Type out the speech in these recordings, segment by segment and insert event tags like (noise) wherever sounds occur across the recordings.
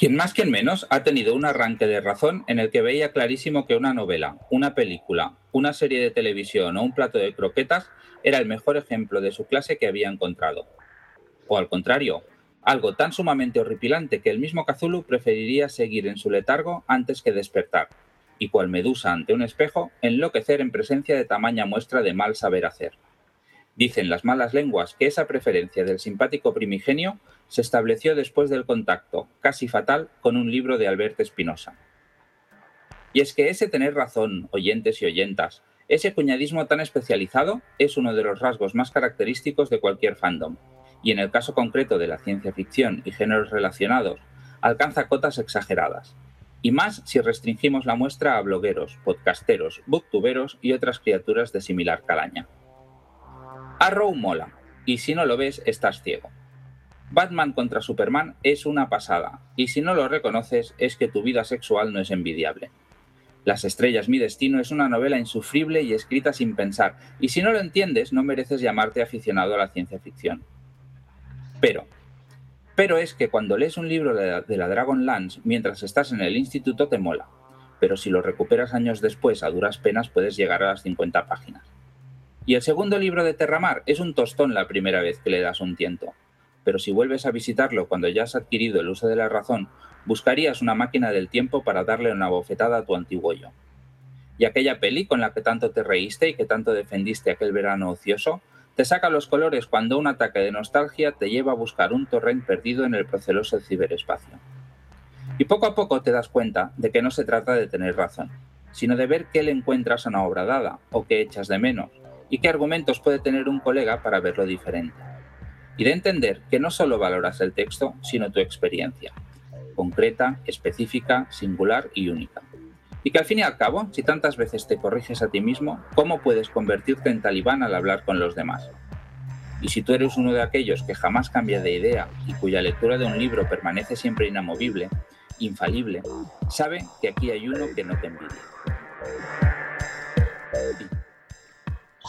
Quien más, quien menos, ha tenido un arranque de razón en el que veía clarísimo que una novela, una película, una serie de televisión o un plato de croquetas era el mejor ejemplo de su clase que había encontrado. O al contrario, algo tan sumamente horripilante que el mismo Cthulhu preferiría seguir en su letargo antes que despertar, y cual medusa ante un espejo, enloquecer en presencia de tamaña muestra de mal saber hacer. Dicen las malas lenguas que esa preferencia del simpático primigenio se estableció después del contacto, casi fatal, con un libro de Alberto Espinosa. Y es que ese tener razón, oyentes y oyentas, ese cuñadismo tan especializado es uno de los rasgos más característicos de cualquier fandom, y en el caso concreto de la ciencia ficción y géneros relacionados, alcanza cotas exageradas, y más si restringimos la muestra a blogueros, podcasteros, booktuberos y otras criaturas de similar calaña. Arrow mola, y si no lo ves, estás ciego. Batman contra Superman es una pasada, y si no lo reconoces es que tu vida sexual no es envidiable. Las estrellas, mi destino es una novela insufrible y escrita sin pensar, y si no lo entiendes no mereces llamarte aficionado a la ciencia ficción. Pero, pero es que cuando lees un libro de la, Dragon Lance mientras estás en el instituto te mola, pero si lo recuperas años después a duras penas puedes llegar a las 50 páginas. Y el segundo libro de Terramar es un tostón la primera vez que le das un tiento, pero si vuelves a visitarlo cuando ya has adquirido el uso de la razón, buscarías una máquina del tiempo para darle una bofetada a tu antiguo yo. Y aquella peli con la que tanto te reíste y que tanto defendiste aquel verano ocioso, te saca los colores cuando un ataque de nostalgia te lleva a buscar un torrent perdido en el proceloso ciberespacio. Y poco a poco te das cuenta de que no se trata de tener razón, sino de ver qué le encuentras a una obra dada o qué echas de menos, y qué argumentos puede tener un colega para verlo diferente y de entender que no solo valoras el texto, sino tu experiencia, concreta, específica, singular y única. Y que al fin y al cabo, si tantas veces te corriges a ti mismo, ¿cómo puedes convertirte en talibán al hablar con los demás? Y si tú eres uno de aquellos que jamás cambia de idea y cuya lectura de un libro permanece siempre inamovible, infalible, sabe que aquí hay uno que no te envidia.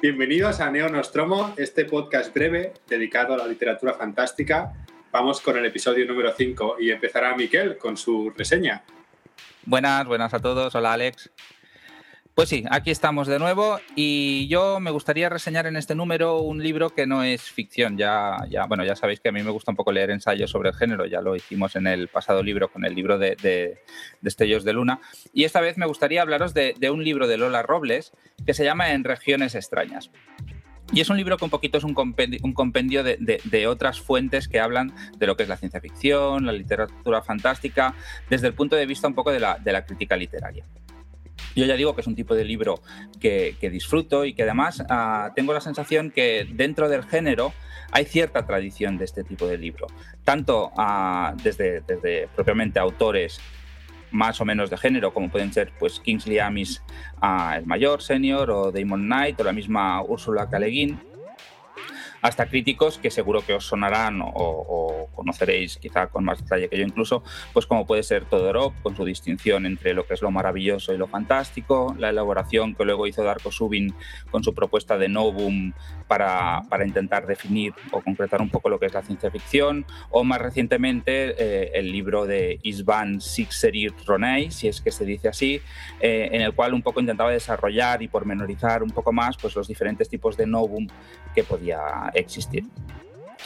Bienvenidos a Neo Nostromo, este podcast breve dedicado a la literatura fantástica. Vamos con el episodio número 5 y empezará Miquel con su reseña. Buenas, buenas a todos. Hola Alex. Pues sí, aquí estamos de nuevo y yo me gustaría reseñar en este número un libro que no es ficción. Ya, bueno, ya sabéis que a mí me gusta un poco leer ensayos sobre el género, ya lo hicimos en el pasado libro con el libro de, de, Destellos de Luna. Y esta vez me gustaría hablaros de, un libro de Lola Robles que se llama En regiones extrañas. Y es un libro que un poquito es un compendio, compendio de, de, otras fuentes que hablan de lo que es la ciencia ficción, la literatura fantástica, desde el punto de vista un poco de de la crítica literaria. Yo ya digo que es un tipo de libro que, disfruto y que además ah, tengo la sensación que dentro del género hay cierta tradición de este tipo de libro, tanto ah, desde, propiamente autores más o menos de género, como pueden ser pues, Kingsley Amis, ah, el mayor, senior, o Damon Knight, o la misma Úrsula K. hasta críticos que seguro que os sonarán o, conoceréis quizá con más detalle que yo incluso, pues como puede ser Todorov con su distinción entre lo que es lo maravilloso y lo fantástico, la elaboración que luego hizo Darko Subin con su propuesta de Novum para, para, intentar definir o concretar un poco lo que es la ciencia ficción, o más recientemente eh, el libro de Isvan Sixerir Ronay, si es que se dice así, eh, en el cual un poco intentaba desarrollar y pormenorizar un poco más pues, los diferentes tipos de Novum que podía existir.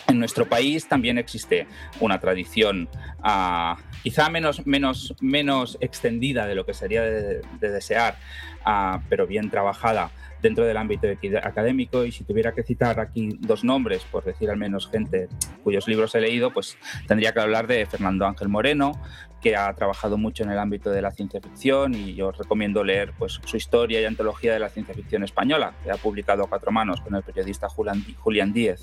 En nuestro país también existe una tradición ah, quizá menos, menos, menos extendida de lo que sería de, desear, ah, pero bien trabajada dentro del ámbito académico y si tuviera que citar aquí dos nombres, por decir al menos gente cuyos libros he leído, pues tendría que hablar de Fernando Ángel Moreno, que ha trabajado mucho en el ámbito de la ciencia ficción y yo recomiendo leer pues, su historia y antología de la ciencia ficción española, que ha publicado a cuatro manos con el periodista Julián Díez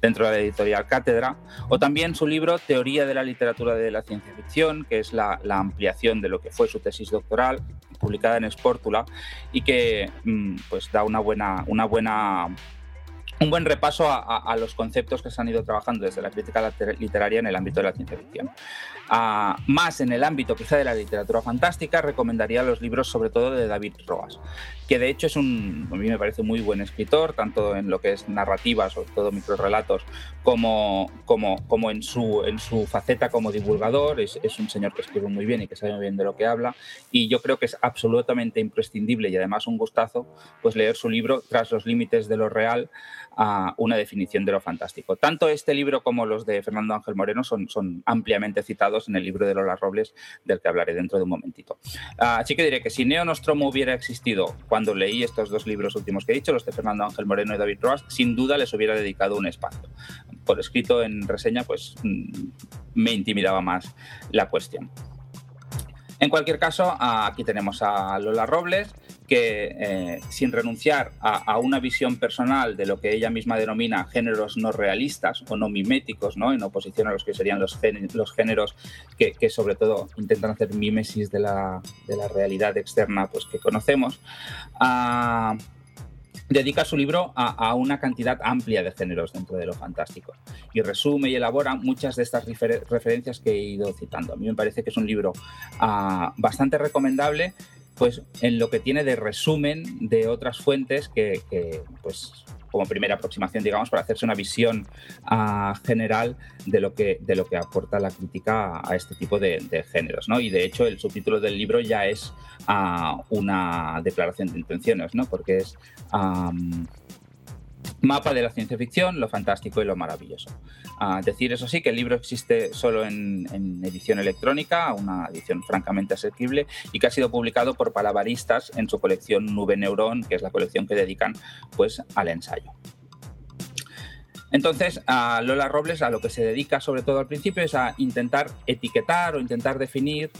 dentro de la editorial Cátedra, o también su libro Teoría de la literatura de la ciencia ficción, que es la, ampliación de lo que fue su tesis doctoral, publicada en Sportula y que mm, pues da una buena, una buena un buen repaso a, los conceptos que se han ido trabajando desde la crítica literaria en el ámbito de la ciencia ficción. Ah, más en el ámbito quizá de la literatura fantástica, recomendaría los libros sobre todo de David Roas, que de hecho es un, a mí me parece muy buen escritor, tanto en lo que es narrativa, sobre todo microrelatos, como, como, como en, su, en su faceta como divulgador. Es, es un señor que escribe muy bien y que sabe muy bien de lo que habla. Y yo creo que es absolutamente imprescindible y además un gustazo pues leer su libro Tras los límites de lo real, a una definición de lo fantástico. Tanto este libro como los de Fernando Ángel Moreno son, ampliamente citados en el libro de Lola Robles, del que hablaré dentro de un momentito. Ah, así que diré que si Neo Nostromo hubiera existido cuando leí estos dos libros últimos que he dicho, los de Fernando Ángel Moreno y David Roas, sin duda les hubiera dedicado un espacio. Por escrito en reseña, pues mm, me intimidaba más la cuestión. En cualquier caso, aquí tenemos a Lola Robles, que eh, sin renunciar a, una visión personal de lo que ella misma denomina géneros no realistas o no miméticos, ¿no? en oposición a los que serían los, géneros que, sobre todo intentan hacer mimesis de la, realidad externa pues, que conocemos, dedica su libro a, una cantidad amplia de géneros dentro de lo fantástico y resume y elabora muchas de estas referencias que he ido citando. A mí me parece que es un libro ah, bastante recomendable pues en lo que tiene de resumen de otras fuentes que, pues como primera aproximación, digamos, para hacerse una visión ah, general de lo, que, de lo que aporta la crítica a, este tipo de, géneros, ¿no? Y de hecho el subtítulo del libro ya es ah, una declaración de intenciones, ¿no? Porque es mapa de la ciencia ficción, lo fantástico y lo maravilloso. decir eso sí que el libro existe solo en, edición electrónica, una edición francamente asequible y que ha sido publicado por palabaristas en su colección Nube Neurón, que es la colección que dedican pues al ensayo. Entonces, Lola Robles a lo que se dedica sobre todo al principio es a intentar etiquetar o intentar definir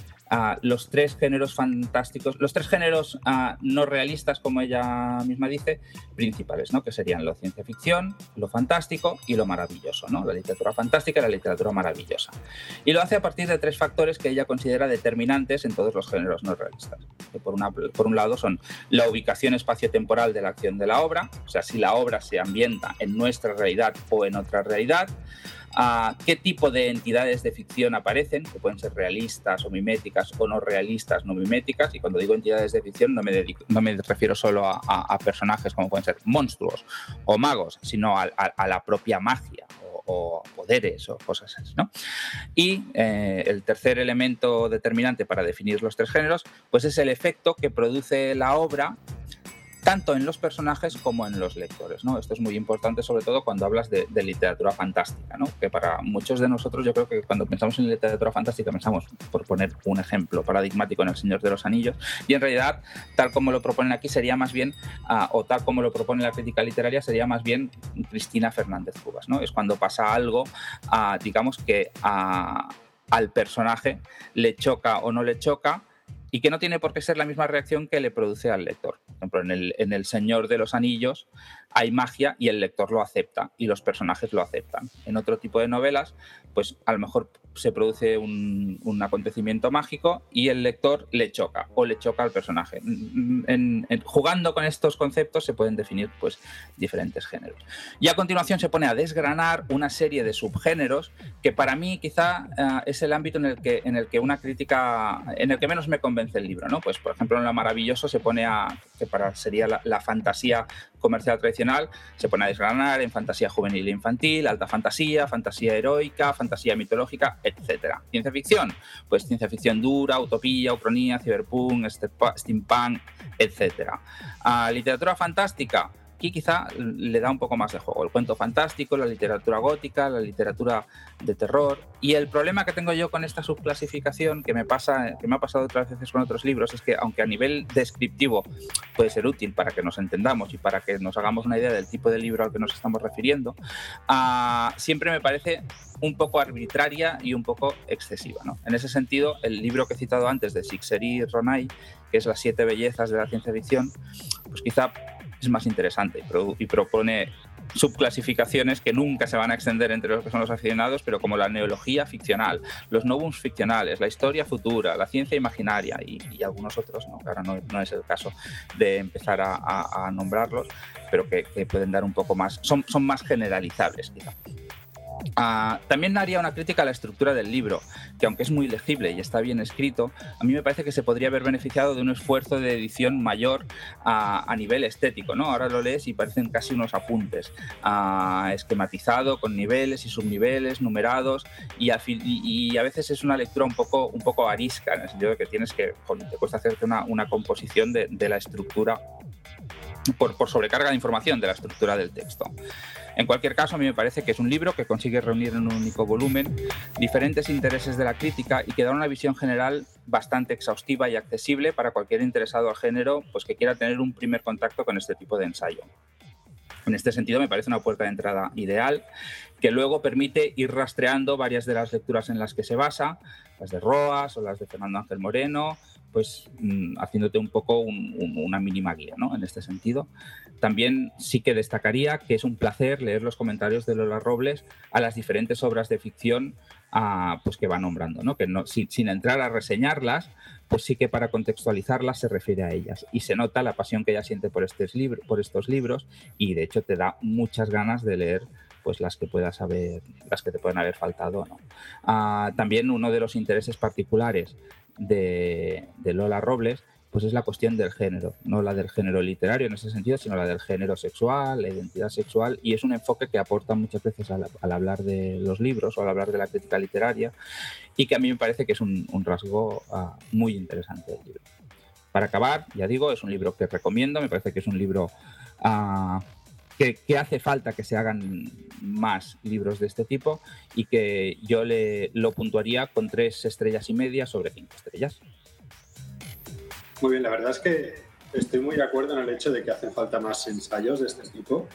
los tres géneros fantásticos, los tres géneros no realistas, como ella misma dice, principales, ¿no? que serían la ciencia ficción, lo fantástico y lo maravilloso, ¿no? la literatura fantástica y la literatura maravillosa. Y lo hace a partir de tres factores que ella considera determinantes en todos los géneros no realistas. Que por, una, por un lado son la ubicación espaciotemporal de la acción de la obra, o sea, si la obra se ambienta en nuestra realidad o en otra realidad, a qué tipo de entidades de ficción aparecen, que pueden ser realistas o miméticas o no realistas, no miméticas. Y cuando digo entidades de ficción no me, refiero solo a, personajes como pueden ser monstruos o magos, sino a, la propia magia o, poderes o cosas así. Y eh, el tercer elemento determinante para definir los tres géneros, pues es el efecto que produce la obra tanto en los personajes como en los lectores. ¿no? Esto es muy importante, sobre todo cuando hablas de, literatura fantástica, ¿no? que para muchos de nosotros yo creo que cuando pensamos en literatura fantástica pensamos, por poner un ejemplo paradigmático, en El Señor de los Anillos, y en realidad, tal como lo proponen aquí, sería más bien, ah, o tal como lo propone la crítica literaria, sería más bien Cristina Fernández Cubas. ¿no? Es cuando pasa algo, ah, digamos que al personaje le choca o no le choca, y que no tiene por qué ser la misma reacción que le produce al lector. Por ejemplo, en el, en el Señor de los Anillos hay magia y el lector lo acepta y los personajes lo aceptan. En otro tipo de novelas, pues a lo mejor se produce un, acontecimiento mágico y el lector le choca o le choca al personaje. jugando con estos conceptos se pueden definir pues, diferentes géneros. Y a continuación se pone a desgranar una serie de subgéneros que para mí quizá eh, es el ámbito en el, que, en el que una crítica, en el que menos me convence el libro. ¿no? Pues, por ejemplo, en Lo Maravilloso se pone a, que para sería la fantasía comercial tradicional, se pone a desgranar en fantasía juvenil e infantil, alta fantasía, fantasía heroica, fantasía mitológica, etc. Ciencia ficción, pues ciencia ficción dura, utopía, ucronía, cyberpunk, steampunk, etc. Ah, literatura fantástica, Aquí quizá le da un poco más de juego. El cuento fantástico, la literatura gótica, la literatura de terror. Y el problema que tengo yo con esta subclasificación, que me, pasa, que me ha pasado otras veces con otros libros, es que aunque a nivel descriptivo puede ser útil para que nos entendamos y para que nos hagamos una idea del tipo de libro al que nos estamos refiriendo, ah, siempre me parece un poco arbitraria y un poco excesiva. En ese sentido, el libro que he citado antes de Sixeri Ronay, que es Las siete bellezas de la ciencia ficción, pues quizá es más interesante y propone subclasificaciones que nunca se van a extender entre los que son los aficionados, pero como la neología ficcional, los novums ficcionales, la historia futura, la ciencia imaginaria y, algunos otros, ¿no? ahora no, es el caso de empezar a, nombrarlos, pero que, pueden dar un poco más, son, son más generalizables, quizá. Ah, también haría una crítica a la estructura del libro, que aunque es muy legible y está bien escrito, a mí me parece que se podría haber beneficiado de un esfuerzo de edición mayor a, nivel estético. ¿no? Ahora lo lees y parecen casi unos apuntes, ah, esquematizado con niveles y subniveles numerados y a, veces es una lectura un poco, un poco arisca, en el sentido de que tienes que, te cuesta hacerte una, composición de, la estructura por, por sobrecarga de información de la estructura del texto. En cualquier caso, a mí me parece que es un libro que consigue reunir en un único volumen diferentes intereses de la crítica y que da una visión general bastante exhaustiva y accesible para cualquier interesado al género pues, que quiera tener un primer contacto con este tipo de ensayo. En este sentido, me parece una puerta de entrada ideal que luego permite ir rastreando varias de las lecturas en las que se basa, las de Roas o las de Fernando Ángel Moreno, pues mm, haciéndote un poco una mínima guía ¿no? en este sentido. También sí que destacaría que es un placer leer los comentarios de Lola Robles a las diferentes obras de ficción ah, pues que va nombrando, ¿no? que no, sin, entrar a reseñarlas, pues sí que para contextualizarlas se refiere a ellas. Y se nota la pasión que ella siente por, estos por estos libros y de hecho te da muchas ganas de leer pues las que puedas haber, las que te pueden haber faltado. ¿no? Ah, también uno de los intereses particulares de, Lola Robles pues es la cuestión del género, no la del género literario en ese sentido, sino la del género sexual, la identidad sexual, y es un enfoque que aporta muchas veces al, hablar de los libros o al hablar de la crítica literaria, y que a mí me parece que es un, rasgo ah, muy interesante del libro. Para acabar, ya digo, es un libro que recomiendo, me parece que es un libro ah, que, que, hace falta que se hagan más libros de este tipo y que yo le, lo puntuaría con tres estrellas y media sobre cinco estrellas. Muy bien, la verdad es que estoy muy de acuerdo en el hecho de que hacen falta más ensayos de este tipo.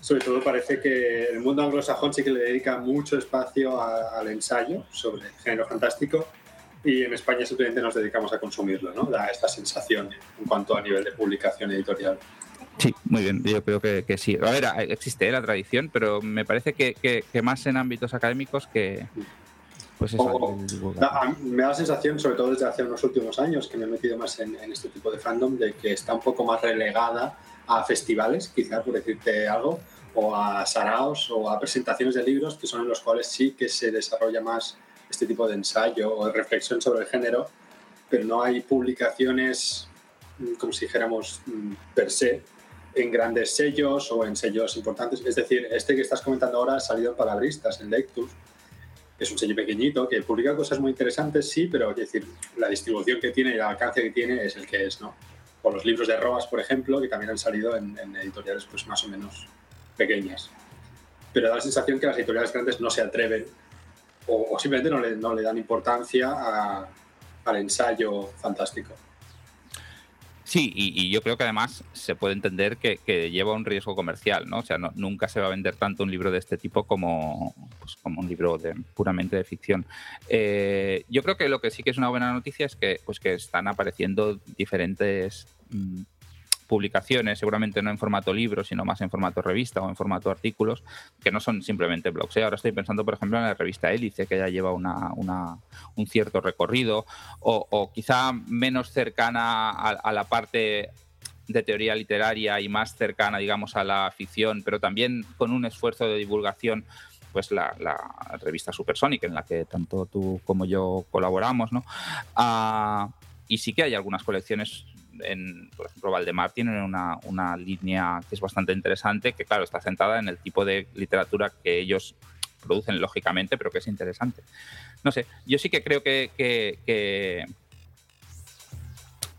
Sobre todo parece que el mundo anglosajón sí que le dedica mucho espacio al ensayo sobre el género fantástico y en España simplemente nos dedicamos a consumirlo, ¿no? Da esta sensación en cuanto a nivel de publicación editorial. Sí, muy bien, yo creo que, sí. A ver, existe la tradición, pero me parece que, que, más en ámbitos académicos que, pues me da la sensación, sobre todo desde hace unos últimos años, que me he metido más en, este tipo de fandom, de que está un poco más relegada a festivales, quizás por decirte algo, o a saraos o a presentaciones de libros, que son en los cuales sí que se desarrolla más este tipo de ensayo o de reflexión sobre el género, pero no hay publicaciones, mm, como si dijéramos, mm, per se, en grandes sellos o en sellos importantes. Es decir, este que estás comentando ahora ha salido en Palabristas, en Lectus, es un sello pequeñito que publica cosas muy interesantes, sí, pero es decir, la distribución que tiene y el alcance que tiene es el que es, ¿no? O los libros de Roas, por ejemplo, que también han salido en, editoriales pues más o menos pequeñas. Pero da la sensación que las editoriales grandes no se atreven o, simplemente no le, no le, dan importancia al ensayo fantástico. Sí, y, yo creo que además se puede entender que, lleva un riesgo comercial, ¿no? O sea, nunca se va a vender tanto un libro de este tipo como, pues, como un libro de, puramente de ficción. Eh, yo creo que lo que sí que es una buena noticia es que, pues, que están apareciendo diferentes mm, publicaciones, seguramente no en formato libro, sino más en formato revista o en formato artículos, que no son simplemente blogs. ¿eh? Ahora estoy pensando, por ejemplo, en la revista Hélice, que ya lleva una, un cierto recorrido, o, quizá menos cercana a, la parte de teoría literaria y más cercana, digamos, a la ficción, pero también con un esfuerzo de divulgación pues la, revista Supersonic, en la que tanto tú como yo colaboramos, ¿no? Ah, y sí que hay algunas colecciones en, por ejemplo, Valdemar tiene una, una, línea que es bastante interesante, que claro, está centrada en el tipo de literatura que ellos producen, lógicamente, pero que es interesante. No sé, yo sí que creo que,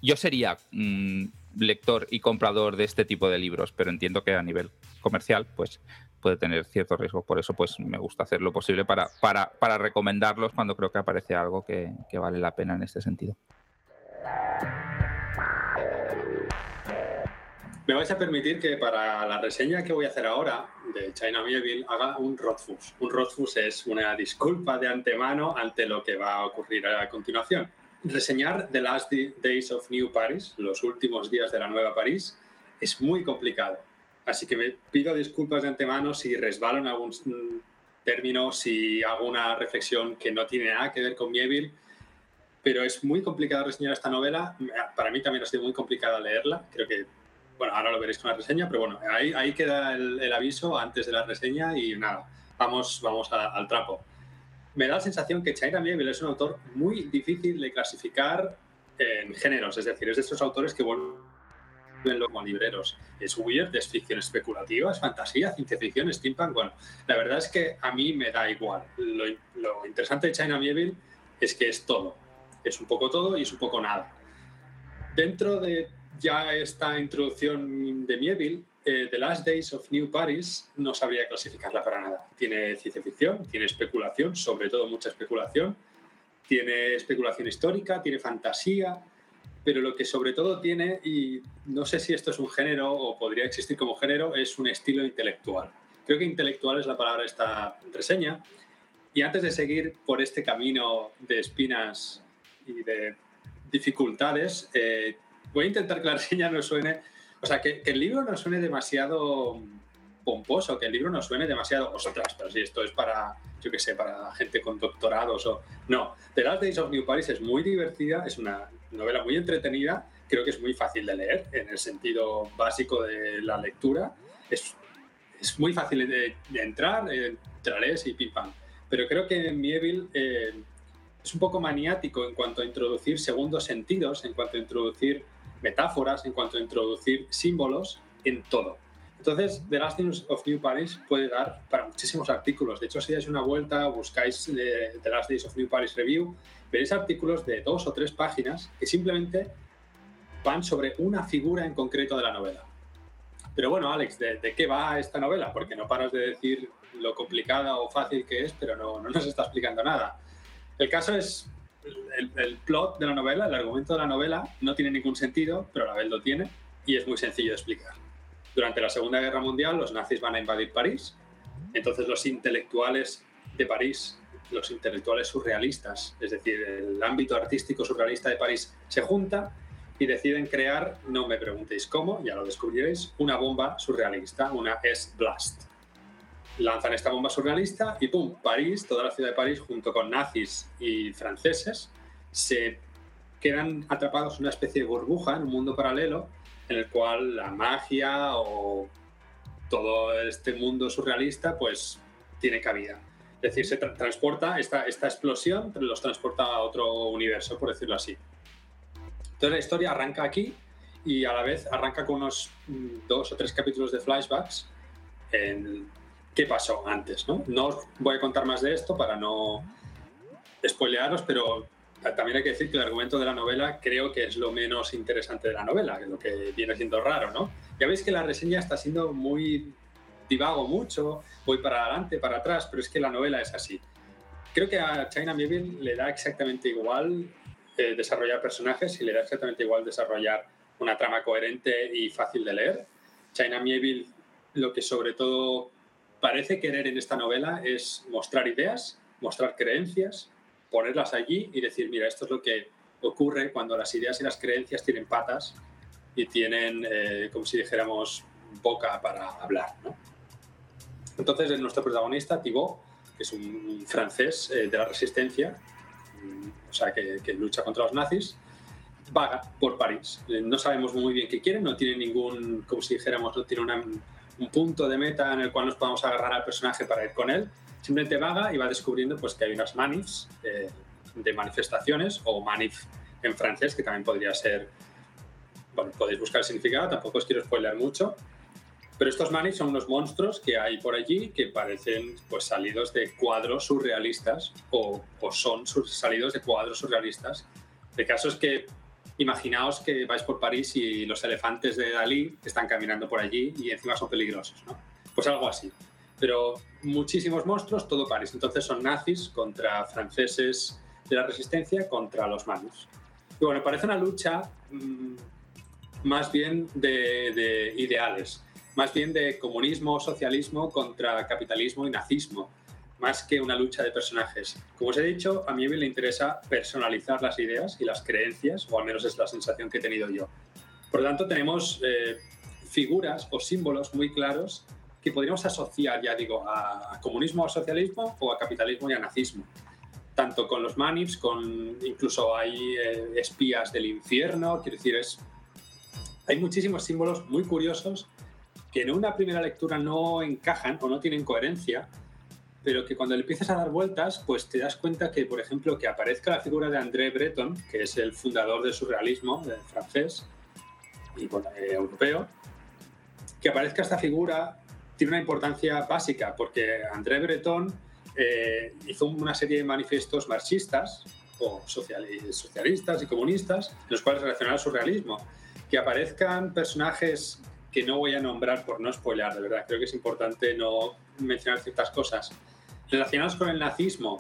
yo sería mm, lector y comprador de este tipo de libros, pero entiendo que a nivel comercial, pues puede tener cierto riesgo. Por eso, pues me gusta hacer lo posible para, para, para recomendarlos cuando creo que aparece algo que vale la pena en este sentido. Me vais a permitir que para la reseña que voy a hacer ahora de China Mieville haga un Rothfuss. Un Rothfuss es una disculpa de antemano ante lo que va a ocurrir a continuación. Reseñar The Last Days of New Paris, los últimos días de la Nueva París, es muy complicado. Así que me pido disculpas de antemano si resbalo en algún término, si hago una reflexión que no tiene nada que ver con Mieville, pero es muy complicado reseñar esta novela. Para mí también ha sido muy complicado leerla. Creo que, bueno, ahora lo veréis con la reseña, pero bueno, ahí, ahí queda el, aviso antes de la reseña y nada, vamos, vamos al trapo. Me da la sensación que China Mieville es un autor muy difícil de clasificar en géneros, es decir, es de esos autores que vuelven como libreros. Es weird, es ficción especulativa, es fantasía, ciencia ficción, steampunk. Bueno, la verdad es que a mí me da igual. Lo, interesante de China Mieville es que es todo. Es un poco todo y es un poco nada. Dentro de ya esta introducción de Mieville, eh, The Last Days of New Paris no sabría clasificarla para nada. Tiene ciencia ficción, tiene especulación, sobre todo mucha especulación, tiene especulación histórica, tiene fantasía, pero lo que sobre todo tiene, y no sé si esto es un género o podría existir como género, es un estilo intelectual. Creo que intelectual es la palabra de esta reseña. Y antes de seguir por este camino de espinas y de dificultades, eh, voy a intentar que la (laughs) reseña no suene, o sea, que, que el libro no suene demasiado pomposo, que el libro no suene demasiado, ostras, pero si esto es para yo qué sé, para gente con doctorados o... No, The Last Days of New Paris es muy divertida, es una novela muy entretenida, creo que es muy fácil de leer en el sentido básico de la lectura. Es, es muy fácil de, entrar, entrarés y pim pam. Pero creo que Mieville eh, es un poco maniático en cuanto a introducir segundos sentidos, en cuanto a introducir metáforas, en cuanto a introducir símbolos en todo. Entonces, The Last News of New Paris puede dar para muchísimos artículos. De hecho, si dais una vuelta, buscáis eh, The Last Days of New Paris Review, veréis artículos de dos o tres páginas que simplemente van sobre una figura en concreto de la novela. Pero bueno, Alex, ¿de, qué va esta novela? Porque no paras de decir lo complicada o fácil que es, pero no, no nos está explicando nada. El caso es, el, plot de la novela, el argumento de la novela no tiene ningún sentido, pero la vez lo tiene y es muy sencillo de explicar durante la Segunda Guerra Mundial los nazis van a invadir París, entonces los intelectuales de París, los intelectuales surrealistas, es decir, el ámbito artístico surrealista de París, se junta y deciden crear, no me preguntéis cómo, ya lo descubriréis, una bomba surrealista, una S-Blast. Lanzan esta bomba surrealista y ¡pum! París, toda la ciudad de París, junto con nazis y franceses, se quedan atrapados en una especie de burbuja, en un mundo paralelo, en el cual la magia o todo este mundo surrealista pues tiene cabida. Es decir, se transporta, esta, esta explosión los transporta a otro universo, por decirlo así. Entonces la historia arranca aquí y a la vez arranca con unos mm, dos o tres capítulos de flashbacks en qué pasó antes. No, no os voy a contar más de esto para no spoilearos, pero también hay que decir que el argumento de la novela creo que es lo menos interesante de la novela, que es lo que viene siendo raro, ¿no? Ya veis que la reseña está siendo muy divago mucho, voy para adelante, para atrás, pero es que la novela es así. Creo que a China Mieville le da exactamente igual eh, desarrollar personajes y le da exactamente igual desarrollar una trama coherente y fácil de leer. China Mieville lo que sobre todo parece querer en esta novela es mostrar ideas, mostrar creencias, ponerlas allí y decir, mira, esto es lo que ocurre cuando las ideas y las creencias tienen patas y tienen, eh, como si dijéramos, boca para hablar. ¿no? Entonces, nuestro protagonista, Thibaut, que es un francés eh, de la resistencia, o sea, que, lucha contra los nazis, vaga por París. Eh, no sabemos muy bien qué quiere, no tiene ningún, como si dijéramos, no tiene un punto de meta en el cual nos podamos agarrar al personaje para ir con él, simplemente vaga y va descubriendo pues, que hay unas manifs eh, de manifestaciones o manif en francés, que también podría ser, bueno, podéis buscar el significado, tampoco os quiero spoiler mucho, pero estos manifs son unos monstruos que hay por allí que parecen pues, salidos de cuadros surrealistas o, o son salidos de cuadros surrealistas. El caso es que imaginaos que vais por París y los elefantes de Dalí están caminando por allí y encima son peligrosos, ¿no? Pues algo así pero muchísimos monstruos, todo París. Entonces son nazis contra franceses de la resistencia contra los manos. Y bueno, parece una lucha mm, más bien de, ideales, más bien de comunismo, socialismo contra capitalismo y nazismo, más que una lucha de personajes. Como os he dicho, a mí me interesa personalizar las ideas y las creencias, o al menos es la sensación que he tenido yo. Por lo tanto, tenemos eh, figuras o símbolos muy claros que podríamos asociar, ya digo, a comunismo o socialismo o a capitalismo y a nazismo. Tanto con los manips, con incluso hay eh, espías del infierno, quiero decir, es, hay muchísimos símbolos muy curiosos que en una primera lectura no encajan o no tienen coherencia, pero que cuando le empiezas a dar vueltas, pues te das cuenta que, por ejemplo, que aparezca la figura de André Breton, que es el fundador del surrealismo del francés y eh, europeo, que aparezca esta figura tiene una importancia básica, porque André Breton eh, hizo una serie de manifiestos marxistas o socialistas y comunistas, en los cuales relacionaba el surrealismo. Que aparezcan personajes que no voy a nombrar por no spoilear, de verdad, creo que es importante no mencionar ciertas cosas. Relacionados con el nazismo,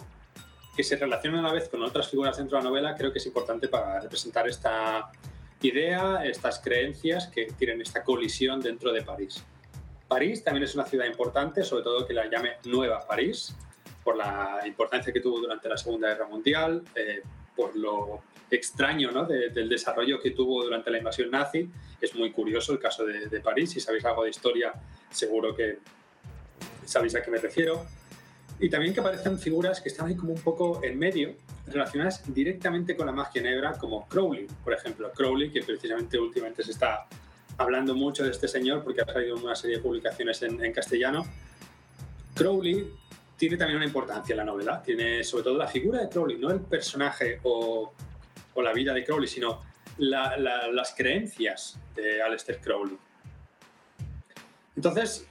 que se relacionan a la vez con otras figuras dentro de la novela, creo que es importante para representar esta idea, estas creencias que tienen esta colisión dentro de París. París también es una ciudad importante, sobre todo que la llame Nueva París, por la importancia que tuvo durante la Segunda Guerra Mundial, eh, por lo extraño ¿no? del desarrollo que tuvo durante la invasión nazi. Es muy curioso el caso de, de, París. Si sabéis algo de historia, seguro que sabéis a qué me refiero. Y también que aparecen figuras que están ahí como un poco en medio, relacionadas directamente con la magia negra, como Crowley, por ejemplo. Crowley, que precisamente últimamente se está hablando mucho de este señor porque ha salido una serie de publicaciones en, en castellano. Crowley tiene también una importancia en la novela. Tiene sobre todo la figura de Crowley, no el personaje o, o la vida de Crowley, sino las creencias de Aleister Crowley. Entonces,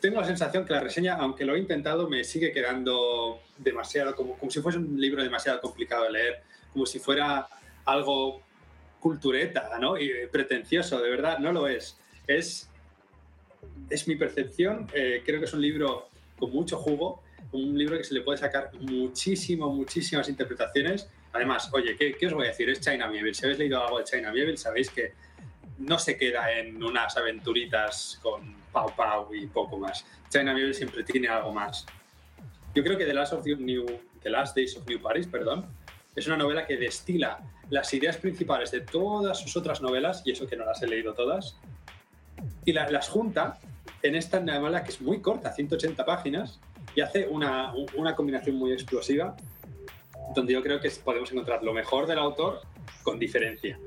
tengo la sensación que la reseña, aunque lo he intentado, me sigue quedando demasiado, como, como si fuese un libro demasiado complicado de leer, como si fuera algo cultureta, ¿no? Y pretencioso, de verdad, no lo es. Es, es mi percepción, eh, creo que es un libro con mucho jugo, un libro que se le puede sacar muchísimo, muchísimas interpretaciones. Además, oye, ¿qué, qué os voy a decir? Es China Mieville. Si habéis leído algo de China Mieville, sabéis que no se queda en unas aventuritas con Pau Pau y poco más. China Mieville siempre tiene algo más. Yo creo que The Last, of New, The Last Days of New Paris, perdón, es una novela que destila las ideas principales de todas sus otras novelas, y eso que no las he leído todas, y las junta en esta novela que es muy corta, 180 páginas, y hace una, una combinación muy explosiva, donde yo creo que podemos encontrar lo mejor del autor con diferencia.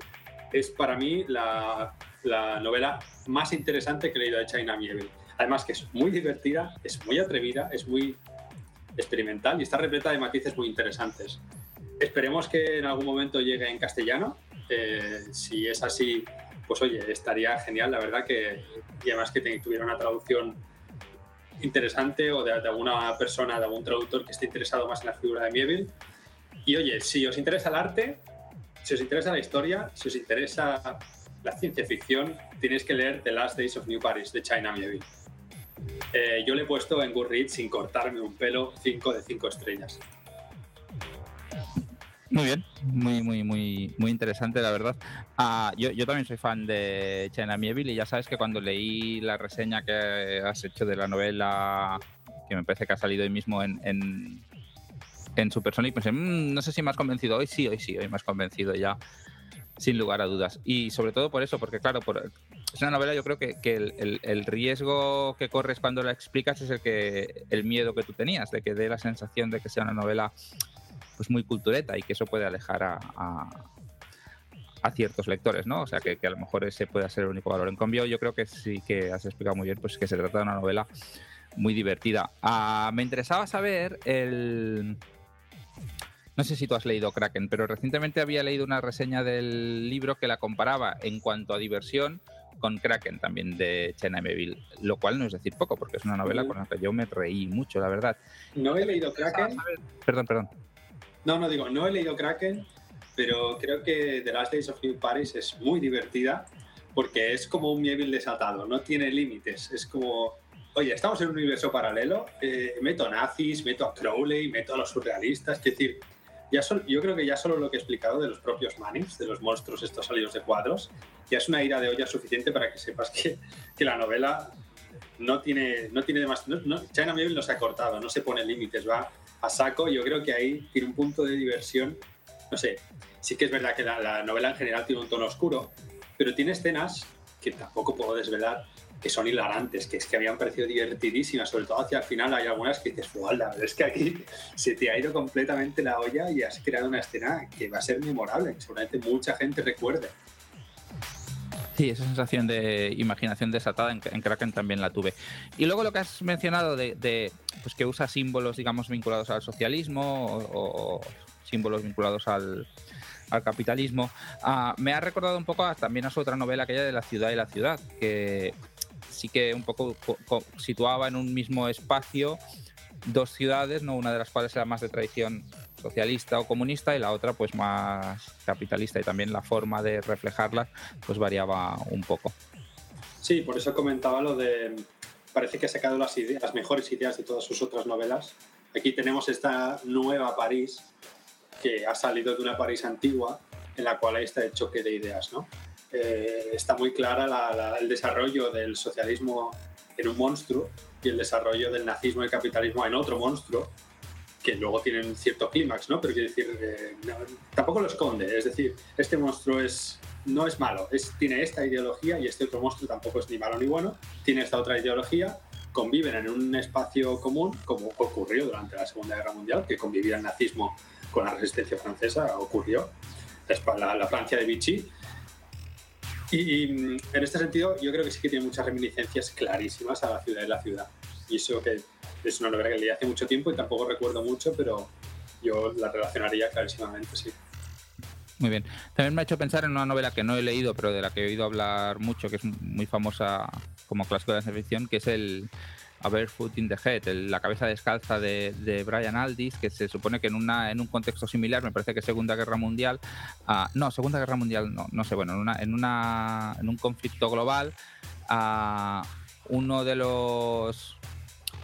Es para mí la, la novela más interesante que he leído de China Mieville. Además que es muy divertida, es muy atrevida, es muy experimental y está repleta de matices muy interesantes. Esperemos que en algún momento llegue en castellano. Eh, si es así, pues oye, estaría genial, la verdad que, y además que tuviera una traducción interesante o de, de, alguna persona, de algún traductor que esté interesado más en la figura de Mieville. Y oye, si os interesa el arte, si os interesa la historia, si os interesa la ciencia ficción, tenéis que leer The Last Days of New Paris de China Mieville. Eh, yo le he puesto en Goodreads sin cortarme un pelo 5 de 5 estrellas. Muy bien, muy, muy, muy, muy interesante, la verdad. Ah, yo, yo, también soy fan de China Mieville y ya sabes que cuando leí la reseña que has hecho de la novela, que me parece que ha salido hoy mismo en, en, en Supersonic, pensé, mmm, no sé si me has convencido hoy, sí, hoy sí, hoy me has convencido ya sin lugar a dudas. Y sobre todo por eso, porque claro, es una novela, yo creo que, que el, el, riesgo que corres cuando la explicas es el que el miedo que tú tenías, de que dé la sensación de que sea una novela pues muy cultureta y que eso puede alejar a, a, ciertos lectores, ¿no? O sea, que, que, a lo mejor ese puede ser el único valor. En cambio, yo creo que sí que has explicado muy bien, pues que se trata de una novela muy divertida. Uh, me interesaba saber el no sé si tú has leído Kraken, pero recientemente había leído una reseña del libro que la comparaba en cuanto a diversión con Kraken también de Chena Meville, lo cual no es decir poco, porque es una novela con la que yo me reí mucho, la verdad. No he leído Kraken. Perdón, perdón. No, no digo, no he leído Kraken, pero creo que The Last Days of New Paris es muy divertida porque es como un Mieville desatado, no tiene límites, es como oye, estamos en un universo paralelo, eh, meto nazis, meto a Crowley, meto a los surrealistas, es decir, yo creo que ya solo lo que he explicado de los propios Manix, de los monstruos estos salidos de cuadros, ya es una ira de olla suficiente para que sepas que, que la novela no tiene, no tiene demasiado... No, no, China Mieville no se ha cortado, no se pone límites, va a saco. Yo creo que ahí tiene un punto de diversión. No sé, sí que es verdad que la, la novela en general tiene un tono oscuro, pero tiene escenas que tampoco puedo desvelar, que son hilarantes, que es que habían parecido divertidísimas, sobre todo hacia el final hay algunas que dices, la es que aquí se te ha ido completamente la olla y has creado una escena que va a ser memorable, que seguramente mucha gente recuerde. Sí, esa sensación de imaginación desatada en, Kraken también la tuve. Y luego lo que has mencionado de, pues que usa símbolos, digamos, vinculados al socialismo o, símbolos vinculados al, capitalismo, ah, me ha recordado un poco también a su otra novela, aquella de La ciudad y la ciudad, que sí que un poco situaba en un mismo espacio dos ciudades, ¿no? una de las cuales era más de tradición socialista o comunista y la otra pues más capitalista y también la forma de reflejarlas pues variaba un poco. Sí, por eso comentaba lo de parece que ha sacado las, ideas, las mejores ideas de todas sus otras novelas. Aquí tenemos esta nueva París que ha salido de una París antigua en la cual hay este choque de ideas. ¿no? Eh, está muy clara el desarrollo del socialismo en un monstruo y el desarrollo del nazismo y capitalismo en otro monstruo que luego tienen cierto clímax, ¿no? Pero quiero decir, eh, tampoco lo esconde. Es decir, este monstruo es, no es malo, es, tiene esta ideología y este otro monstruo tampoco es ni malo ni bueno, tiene esta otra ideología, conviven en un espacio común, como ocurrió durante la Segunda Guerra Mundial, que convivía el nazismo con la resistencia francesa, ocurrió, la, la Francia de Vichy. Y, y en este sentido, yo creo que sí que tiene muchas reminiscencias clarísimas a la ciudad y la ciudad. Y eso que es una novela que leí hace mucho tiempo y tampoco recuerdo mucho, pero yo la relacionaría clarísimamente, sí. Muy bien. También me ha hecho pensar en una novela que no he leído, pero de la que he oído hablar mucho, que es muy famosa como clásico de la ficción, que es el A Barefoot in the Head, la cabeza descalza de, Brian Aldiss, que se supone que en, una, en un contexto similar, me parece que Segunda Guerra Mundial, uh, no, Segunda Guerra Mundial no, no sé, bueno, en, una, en, una, en un conflicto global, uh, uno de los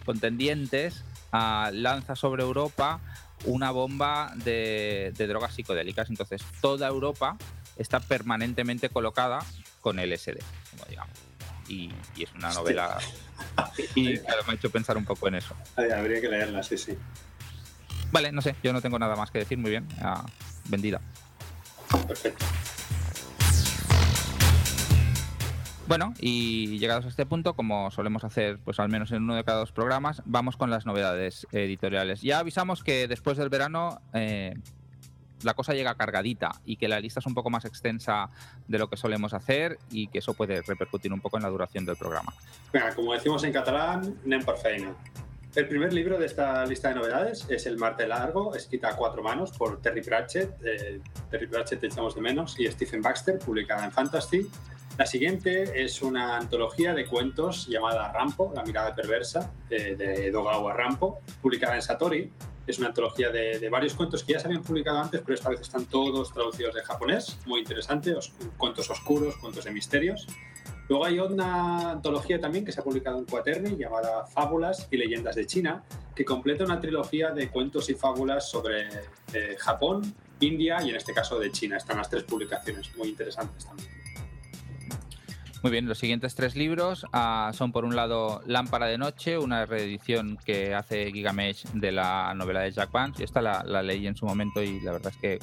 contendientes ah, lanza sobre Europa una bomba de, drogas psicodélicas. Entonces, toda Europa está permanentemente colocada con LSD, como digamos. Y, es una novela. (laughs) Y me ha hecho pensar un poco en eso. Habría que leerla, sí, sí. Vale, no sé, yo no tengo nada más que decir. Muy bien, ah, vendida. Perfecto. Bueno, y llegados a este punto, como solemos hacer pues al menos en uno de cada dos programas, vamos con las novedades editoriales. Ya avisamos que después del verano eh, la cosa llega cargadita y que la lista es un poco más extensa de lo que solemos hacer y que eso puede repercutir un poco en la duración del programa. Venga, como decimos en catalán, nem per feina. El primer libro de esta lista de novedades es El Marte Largo, escrita a cuatro manos por Terry Pratchett. Eh, Terry Pratchett echamos de menos y Stephen Baxter, publicada en Fantasy. La siguiente es una antología de cuentos llamada Rampo, la mirada perversa, de, Dogawa Rampo, publicada en Satori. Es una antología de, varios cuentos que ya se habían publicado antes, pero esta vez están todos traducidos de japonés. Muy interesante, cuentos oscuros, cuentos de misterios. Luego hay una antología también que se ha publicado en Quaterni llamada Fábulas y Leyendas de China, que completa una trilogía de cuentos y fábulas sobre eh, Japón, India y en este caso de China. Están las tres publicaciones muy interesantes también. Muy bien, los siguientes tres libros ah, son por un lado Lámpara de Noche, una reedición que hace Gigamesh de la novela de Jack Vance. Esta la, leí en su momento y la verdad es que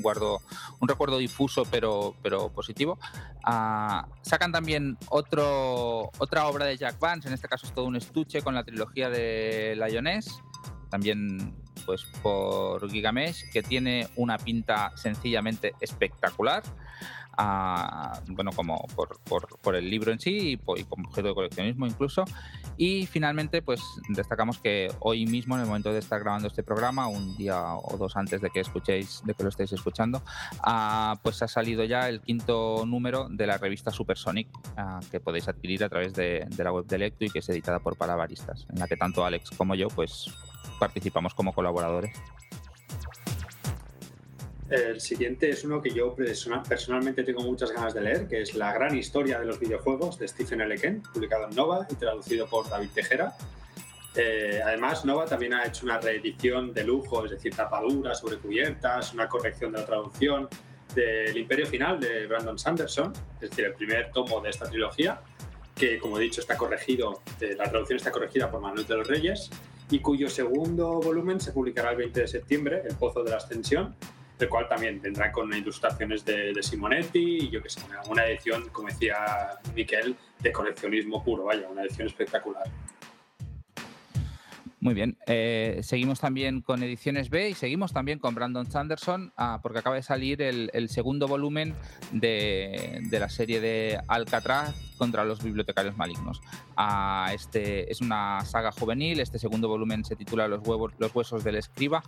guardo un recuerdo difuso pero, pero positivo. Ah, sacan también otro, otra obra de Jack Vance, en este caso es todo un estuche con la trilogía de Lioness, también pues por Gigamesh, que tiene una pinta sencillamente espectacular bueno, como por, el libro en sí y, como objeto de coleccionismo incluso. Y finalmente, pues destacamos que hoy mismo, en el momento de estar grabando este programa, un día o dos antes de que escuchéis, de que lo estéis escuchando, ah, pues ha salido ya el quinto número de la revista Supersonic, ah, que podéis adquirir a través de, la web de Lecto y que es editada por Palabaristas, en la que tanto Alex como yo, pues participamos como colaboradores. El siguiente es uno que yo personalmente tengo muchas ganas de leer, que es La gran historia de los videojuegos de Stephen L. Ken, publicado en Nova y traducido por David Tejera. Eh, además, Nova también ha hecho una reedición de lujo, es decir, tapaduras sobre cubiertas, una corrección de la traducción del Imperio Final de Brandon Sanderson, es decir, el primer tomo de esta trilogía, que como he dicho está corregido, eh, la traducción está corregida por Manuel de los Reyes y cuyo segundo volumen se publicará el 20 de septiembre, El Pozo de la Ascensión, el cual también vendrá con ilustraciones de, Simonetti y yo que sé, una edición, como decía Miquel, de coleccionismo puro, vaya, una edición espectacular. Muy bien. Eh, seguimos también con Ediciones B y seguimos también con Brandon Sanderson ah, porque acaba de salir el, segundo volumen de, la serie de Alcatraz contra los bibliotecarios malignos. Ah, este es una saga juvenil. Este segundo volumen se titula Los, huesos del escriba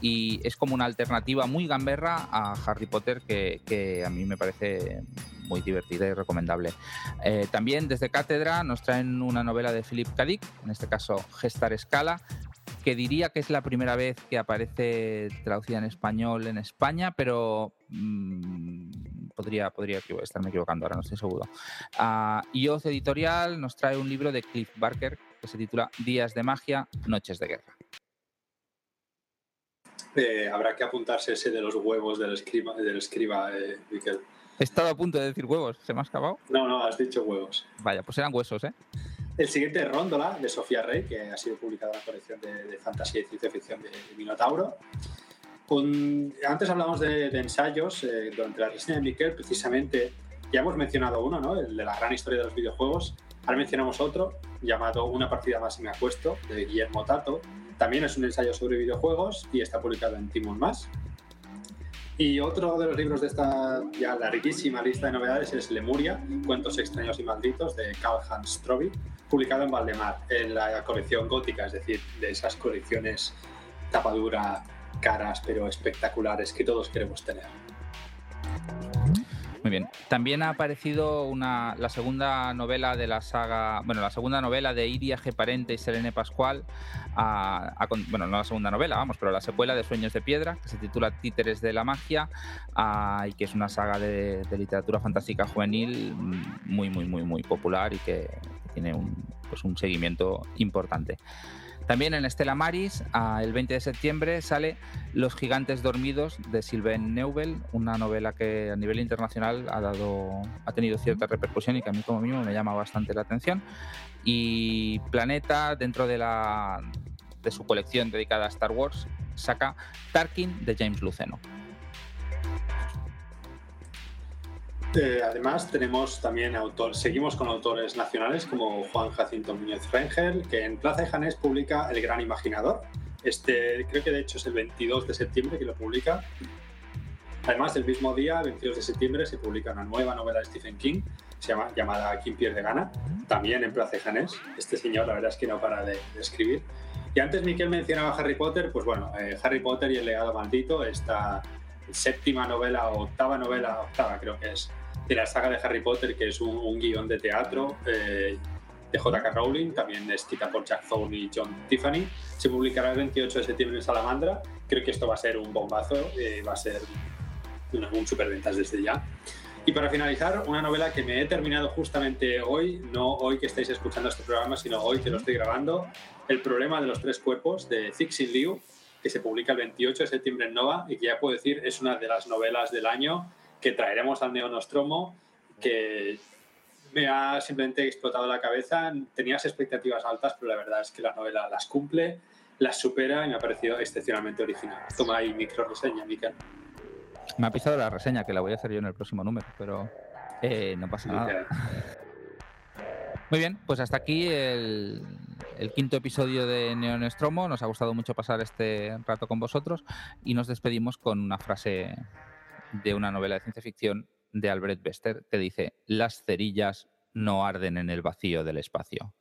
y es como una alternativa muy gamberra a Harry Potter que a mí me parece muy divertida y recomendable. Eh, también desde Cátedra nos traen una novela de Philip K. Dick, en este caso Gestar Escala, que diría que es la primera vez que aparece traducida en español en España, pero mm, podría, podría estarme equivocando ahora, no estoy seguro. Uh, IOZ Editorial nos trae un libro de Cliff Barker que se titula Días de magia, Noches de guerra. Eh, habrá que apuntarse ese de los huevos del escriba, eh, He estado a punto de decir huevos, ¿se me ha escapado? No, no, has dicho huevos. Vaya, pues eran huesos, ¿eh? El siguiente es Róndola, de Sofía Rey, que ha sido publicada en la colección de, fantasía y ciencia ficción de, Minotauro. antes hablamos de, ensayos, eh, durante la reseña de Miquel, precisamente, ya hemos mencionado uno, ¿no? El de la gran historia de los videojuegos. Ahora mencionamos otro, llamado Una partida más y me acuesto, de Guillermo Tato. También es un ensayo sobre videojuegos y está publicado en Timon Más. Y otro de los libros de esta ya larguísima lista de novedades es Lemuria, Cuentos extraños y malditos de Karl Hans Stroby, publicado en Valdemar, en la colección gótica, es decir, de esas colecciones tapadura, caras pero espectaculares que todos queremos tener. Muy bien. También ha aparecido una, la segunda novela de la saga, bueno, la segunda novela de Iria G. Parente y Selene Pascual, bueno, no la segunda novela, vamos, pero la secuela de Sueños de Piedra, que se titula Títeres de la Magia, y que es una saga de, literatura fantástica juvenil muy, muy, muy, muy popular y que tiene un, pues un seguimiento importante. También en Estela Maris, el 20 de septiembre, sale Los gigantes dormidos de Sylvain Neubel, una novela que a nivel internacional ha, dado, ha tenido cierta repercusión y que a mí como mismo me llama bastante la atención. Y Planeta, dentro de, la, de su colección dedicada a Star Wars, saca Tarkin de James Luceno. Eh, además, tenemos también autores, seguimos con autores nacionales como Juan Jacinto Muñoz Rengel, que en Plaza de Janés publica El Gran Imaginador. Este, creo que de hecho es el 22 de septiembre que lo publica. Además, el mismo día, 22 de septiembre, se publica una nueva novela de Stephen King, se llama, llamada King pierde gana, también en Plaza de Janés. Este señor, la verdad es que no para de, escribir. Y antes Miquel mencionaba Harry Potter, pues bueno, eh, Harry Potter y el legado maldito, esta séptima novela o octava novela, octava creo que es, de la saga de Harry Potter, que es un, guion de teatro eh, de J.K. Rowling, también escrita por Jack Thorne y John Tiffany. Se publicará el 28 de septiembre en Salamandra. Creo que esto va a ser un bombazo, eh, va a ser un superventas desde ya. Y para finalizar, una novela que me he terminado justamente hoy, no hoy que estáis escuchando este programa, sino hoy que lo estoy grabando, El problema de los tres cuerpos de Cixin Liu, que se publica el 28 de septiembre en Nova y que ya puedo decir es una de las novelas del año que traeremos al Neonostromo, que me ha simplemente explotado la cabeza. Tenías expectativas altas, pero la verdad es que la novela las cumple, las supera y me ha parecido excepcionalmente original. Toma ahí micro reseña, Miquel. Me ha pisado la reseña, que la voy a hacer yo en el próximo número, pero eh, no pasa nada. Muy bien, pues hasta aquí el, el quinto episodio de Neonestromo. Nos ha gustado mucho pasar este rato con vosotros y nos despedimos con una frase de una novela de ciencia ficción de Albert Bester que dice, las cerillas no arden en el vacío del espacio.